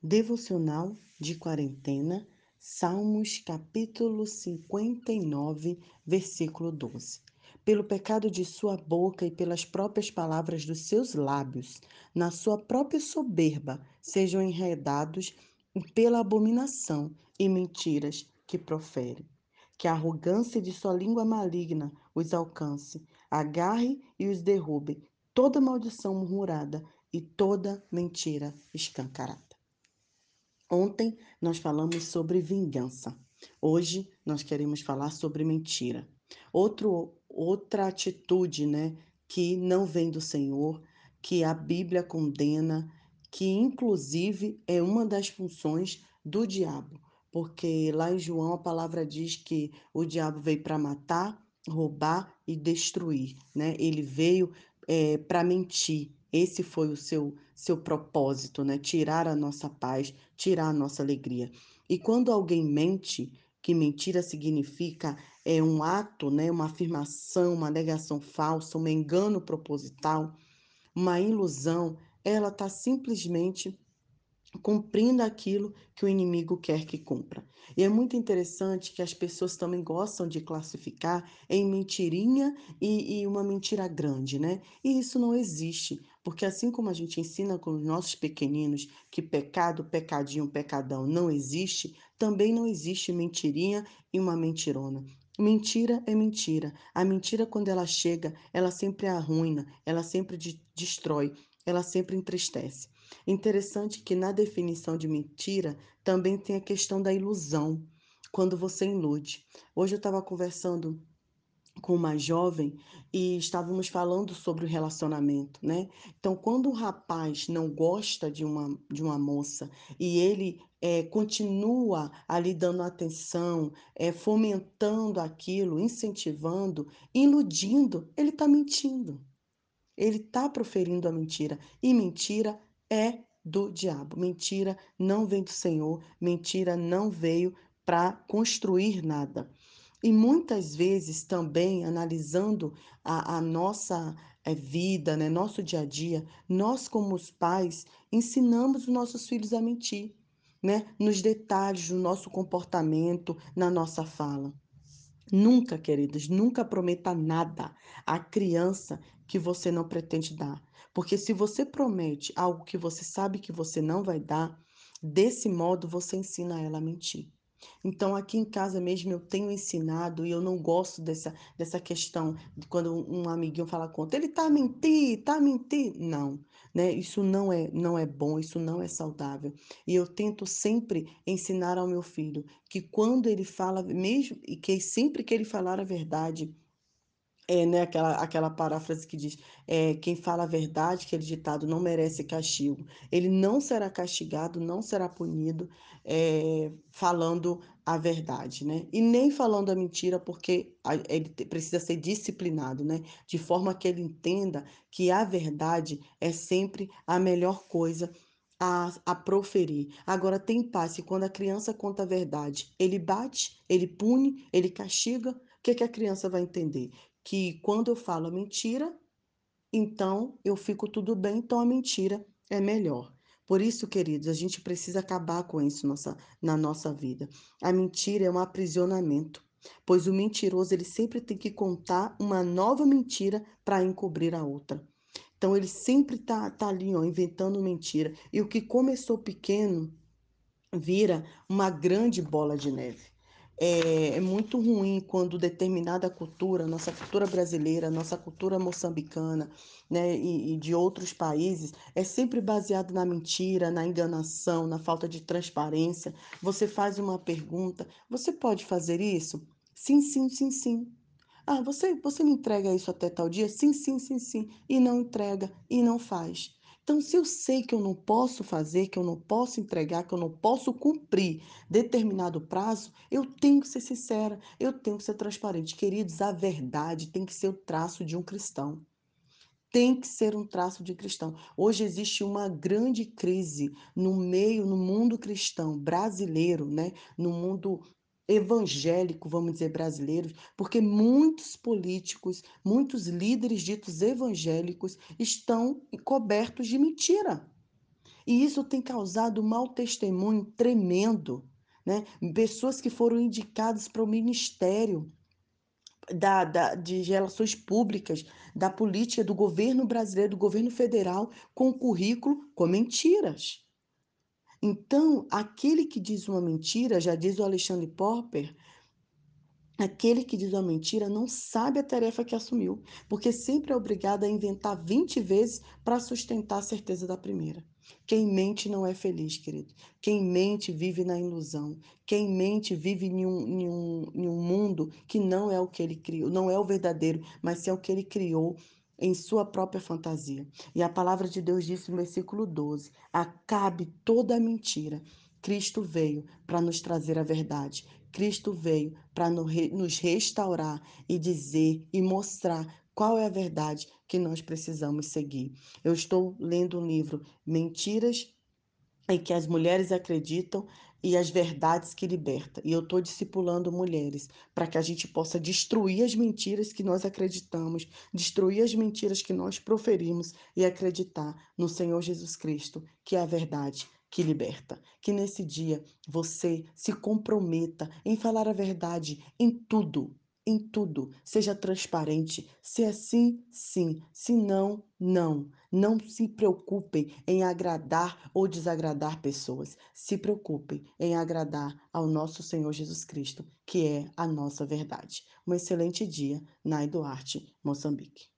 Devocional de quarentena, Salmos capítulo 59, versículo 12. Pelo pecado de sua boca e pelas próprias palavras dos seus lábios, na sua própria soberba, sejam enredados pela abominação e mentiras que profere. Que a arrogância de sua língua maligna os alcance, agarre e os derrube, toda maldição murmurada e toda mentira escancarada. Ontem nós falamos sobre vingança. Hoje nós queremos falar sobre mentira. Outro, outra atitude, né, que não vem do Senhor, que a Bíblia condena, que inclusive é uma das funções do diabo, porque lá em João a palavra diz que o diabo veio para matar, roubar e destruir, né? Ele veio é, para mentir, esse foi o seu, seu propósito, né? Tirar a nossa paz, tirar a nossa alegria. E quando alguém mente, que mentira significa é um ato, né? Uma afirmação, uma negação falsa, um engano proposital, uma ilusão, ela está simplesmente cumprindo aquilo que o inimigo quer que cumpra. E é muito interessante que as pessoas também gostam de classificar em mentirinha e, e, uma mentira grande, né? E isso não existe, porque assim como a gente ensina com os nossos pequeninos que pecado, pecadinho, pecadão não existe, também não existe mentirinha e uma mentirona. Mentira é mentira. A mentira, quando ela chega, ela sempre arruina, ela sempre de destrói, ela sempre entristece. Interessante que na definição de mentira também tem a questão da ilusão, quando você ilude. Hoje eu estava conversando com uma jovem e estávamos falando sobre o relacionamento, né? Então, quando um rapaz não gosta de uma, de uma moça e ele é, continua ali dando atenção, é, fomentando aquilo, incentivando, iludindo, ele está mentindo. Ele está proferindo a mentira. E mentira é do diabo. Mentira não vem do Senhor, mentira não veio para construir nada. E muitas vezes também, analisando a, a nossa é, vida, né, nosso dia a dia, nós, como os pais, ensinamos os nossos filhos a mentir, né, nos detalhes do nosso comportamento, na nossa fala. Nunca, queridas, nunca prometa nada à criança que você não pretende dar. Porque se você promete algo que você sabe que você não vai dar, desse modo você ensina ela a mentir. Então, aqui em casa mesmo eu tenho ensinado e eu não gosto dessa, dessa questão de quando um amiguinho fala conta, ele tá a mentir, tá a mentir. Não, né? Isso não é, não é bom, isso não é saudável. E eu tento sempre ensinar ao meu filho que quando ele fala, mesmo e que sempre que ele falar a verdade, é, né, aquela, aquela paráfrase que diz: é, quem fala a verdade, aquele ditado, não merece castigo. Ele não será castigado, não será punido é, falando a verdade, né? E nem falando a mentira, porque ele precisa ser disciplinado, né? De forma que ele entenda que a verdade é sempre a melhor coisa a, a proferir. Agora, tem paz quando a criança conta a verdade, ele bate, ele pune, ele castiga. O que, que a criança vai entender? Que quando eu falo a mentira, então eu fico tudo bem, então a mentira é melhor. Por isso, queridos, a gente precisa acabar com isso nossa, na nossa vida. A mentira é um aprisionamento, pois o mentiroso ele sempre tem que contar uma nova mentira para encobrir a outra. Então ele sempre tá, tá ali, ó, inventando mentira. E o que começou pequeno vira uma grande bola de neve. É, é, muito ruim quando determinada cultura, nossa cultura brasileira, nossa cultura moçambicana, né, e, e de outros países, é sempre baseado na mentira, na enganação, na falta de transparência. Você faz uma pergunta, você pode fazer isso? Sim, sim, sim, sim. Ah, você, você me entrega isso até tal dia? Sim, sim, sim, sim. E não entrega, e não faz. Então, se eu sei que eu não posso fazer, que eu não posso entregar, que eu não posso cumprir determinado prazo, eu tenho que ser sincera, eu tenho que ser transparente. Queridos, a verdade tem que ser o traço de um cristão. Tem que ser um traço de cristão. Hoje existe uma grande crise no meio, no mundo cristão brasileiro, né? No mundo evangélico, vamos dizer, brasileiros, porque muitos políticos, muitos líderes ditos evangélicos estão cobertos de mentira. E isso tem causado um mau testemunho tremendo, né? Pessoas que foram indicadas para o ministério da, da, de relações públicas, da política do governo brasileiro, do governo federal, com currículo com mentiras. Então, aquele que diz uma mentira, já diz o Alexandre Popper, Aquele que diz uma mentira não sabe a tarefa que assumiu, porque sempre é obrigado a inventar 20 vezes para sustentar a certeza da primeira. Quem mente não é feliz, querido. Quem mente vive na ilusão. Quem mente vive em um, em um, em um mundo que não é o que ele criou, não é o verdadeiro, mas é o que ele criou em sua própria fantasia. E a palavra de Deus disse no versículo 12: Acabe toda a mentira. Cristo veio para nos trazer a verdade. Cristo veio para nos restaurar e dizer e mostrar qual é a verdade que nós precisamos seguir. Eu estou lendo um livro Mentiras em que as mulheres acreditam e as verdades que liberta. E eu estou discipulando mulheres para que a gente possa destruir as mentiras que nós acreditamos, destruir as mentiras que nós proferimos e acreditar no Senhor Jesus Cristo, que é a verdade que liberta. Que nesse dia você se comprometa em falar a verdade em tudo, em tudo. Seja transparente. Se é sim, sim. Se não, não. Não se preocupem em agradar ou desagradar pessoas. Se preocupem em agradar ao nosso Senhor Jesus Cristo, que é a nossa verdade. Um excelente dia, Nai Duarte, Moçambique.